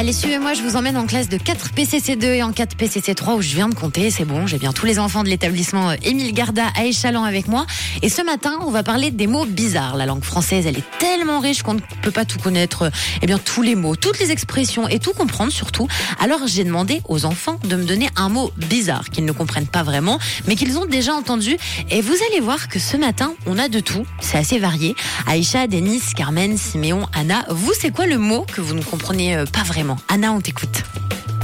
Allez, suivez-moi, je vous emmène en classe de 4 PCC2 et en 4 PCC3 où je viens de compter. C'est bon, j'ai bien tous les enfants de l'établissement euh, Émile Garda à Échalon avec moi. Et ce matin, on va parler des mots bizarres. La langue française, elle est tellement riche qu'on ne peut pas tout connaître. euh, Eh bien, tous les mots, toutes les expressions et tout comprendre surtout. Alors, j'ai demandé aux enfants de me donner un mot bizarre qu'ils ne comprennent pas vraiment, mais qu'ils ont déjà entendu. Et vous allez voir que ce matin, on a de tout. C'est assez varié. Aïcha, Denis, Carmen, Siméon, Anna. Vous, c'est quoi le mot que vous ne comprenez euh, pas vraiment? Anna, on t'écoute.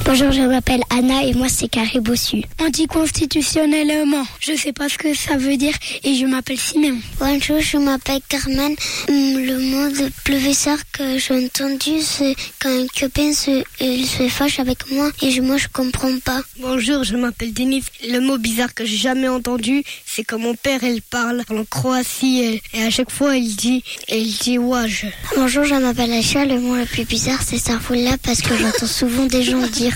Bonjour, je m'appelle Anna et moi c'est Carré Bossu. Anticonstitutionnellement, je sais pas ce que ça veut dire et je m'appelle Siméon. Bonjour, je m'appelle Carmen. Hum, Le mot de plus bizarre que j'ai entendu, c'est quand un copain se, il se fâche avec moi et je- moi je comprends pas. Bonjour, je m'appelle Denis. Le mot bizarre que j'ai jamais entendu, c'est quand mon père elle parle en Croatie et, et à chaque fois il dit, il dit waj. Bonjour, je m'appelle Aïcha. Le mot le plus bizarre c'est Starfoula parce que j'entends souvent des gens dire.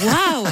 Waouh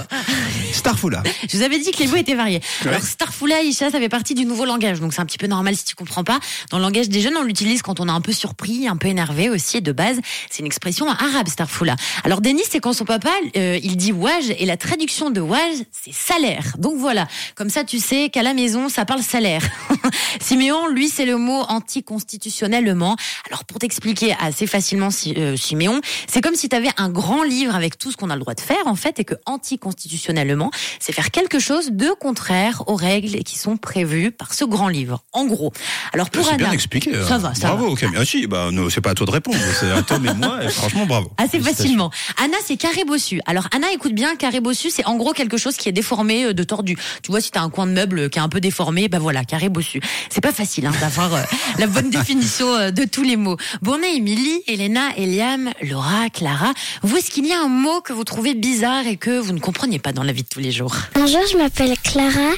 Starfoula. Je vous avais dit que les mots étaient variés. Alors Starfoula, Isha, ça fait partie du nouveau langage, donc c'est un petit peu normal si tu comprends pas. Dans le langage des jeunes, on l'utilise quand on est un peu surpris, un peu énervé aussi. Et de base, c'est une expression arabe, Starfoula. Alors Denis, c'est quand son papa, euh, il dit waj, et la traduction de waj, c'est salaire. Donc voilà, comme ça tu sais qu'à la maison, ça parle salaire. Siméon, lui, c'est le mot anticonstitutionnellement. Alors pour t'expliquer assez facilement, euh, Siméon, c'est comme si tu avais un grand livre avec tout ce qu'on a le droit de faire en fait, et que anticonstitutionnellement, c'est faire quelque chose de contraire aux règles qui sont prévues par ce grand livre. En gros. Alors pour C'est bien Anna, expliqué. euh, ça va, ça bravo, va. Camille. Ah si, bah, non, c'est pas à toi de répondre. C'est à Tom et moi. Et franchement, bravo. Assez facilement. Anna, c'est carré bossu. Alors Anna, écoute bien, carré bossu, c'est en gros quelque chose qui est déformé, euh, de tordu. Tu vois, si t'as un coin de meuble qui est un peu déformé, bah voilà, carré bossu. C'est pas facile hein, d'avoir euh, la bonne définition euh, de tous les mots. Bonnet, Émilie, Elena, Eliam, Laura, Clara. Vous, est-ce qu'il y a un mot que vous trouvez bizarre et que vous ne compreniez pas dans la vie de tous les jours Bonjour, je m'appelle Clara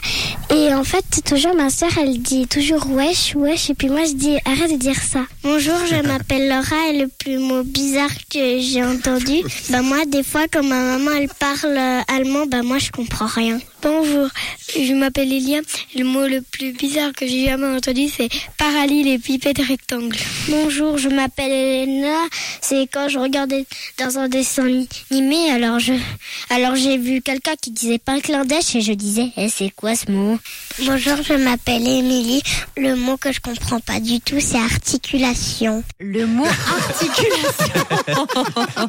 et en fait toujours ma sœur elle dit toujours wesh wesh et puis moi je dis arrête de dire ça. Bonjour, je m'appelle Laura et le plus mot bizarre que j'ai entendu, bah moi des fois quand ma maman elle parle euh, allemand, bah moi je comprends rien. Bonjour, je m'appelle Eliam. Le mot le plus bizarre que j'ai jamais entendu, c'est parallélépipède rectangle. Bonjour, je m'appelle Elena. C'est quand je regardais dans un dessin animé, alors je, alors j'ai vu quelqu'un qui disait pas d'œil et je disais, eh, c'est quoi ce mot? Bonjour, je m'appelle Émilie. Le mot que je comprends pas du tout, c'est articulation. Le mot articulation.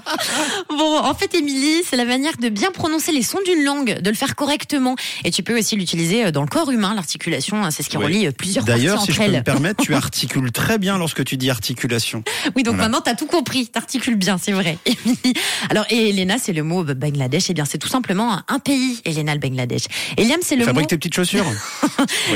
bon, en fait, Émilie, c'est la manière de bien prononcer les sons d'une langue, de le faire correctement. Et tu peux aussi l'utiliser dans le corps humain. L'articulation, hein, c'est ce qui Oui. relie plusieurs parties D'ailleurs, si entre je peux me elles. permettre, tu articules très bien lorsque tu dis articulation. Oui, donc Voilà. maintenant, t'as tout compris. T'articules bien, c'est vrai. Alors, et Elena, c'est le mot Bangladesh. Eh bien, c'est tout simplement un pays, Elena, le Bangladesh. Eliam, c'est le Fabrique mot... tes petites chaussures.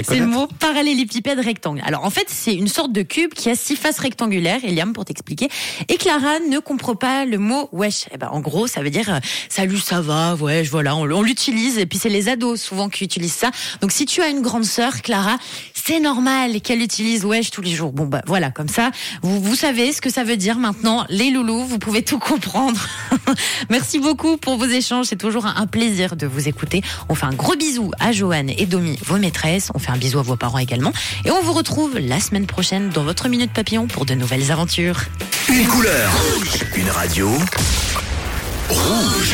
C'est le mot parallélépipède rectangle. Alors en fait, c'est une sorte de cube qui a six faces rectangulaires, Eliam pour t'expliquer. Et Clara ne comprend pas le mot wesh. Eh ben en gros, ça veut dire euh, salut, ça va, wesh, voilà, on, on l'utilise et puis c'est les souvent qui utilisent ça. Donc si tu as une grande sœur, Clara, c'est normal qu'elle utilise wesh tous les jours. Bon bah voilà, comme ça, vous vous savez ce que ça veut dire maintenant, les loulous, vous pouvez tout comprendre. Merci beaucoup pour vos échanges, c'est toujours un, un plaisir de vous écouter. On fait un gros bisou à Joanne et Domi, vos maîtresses. On fait un bisou à vos parents également. Et on vous retrouve la semaine prochaine dans votre Minute Papillon pour de nouvelles aventures. Une couleur, une radio, rouge.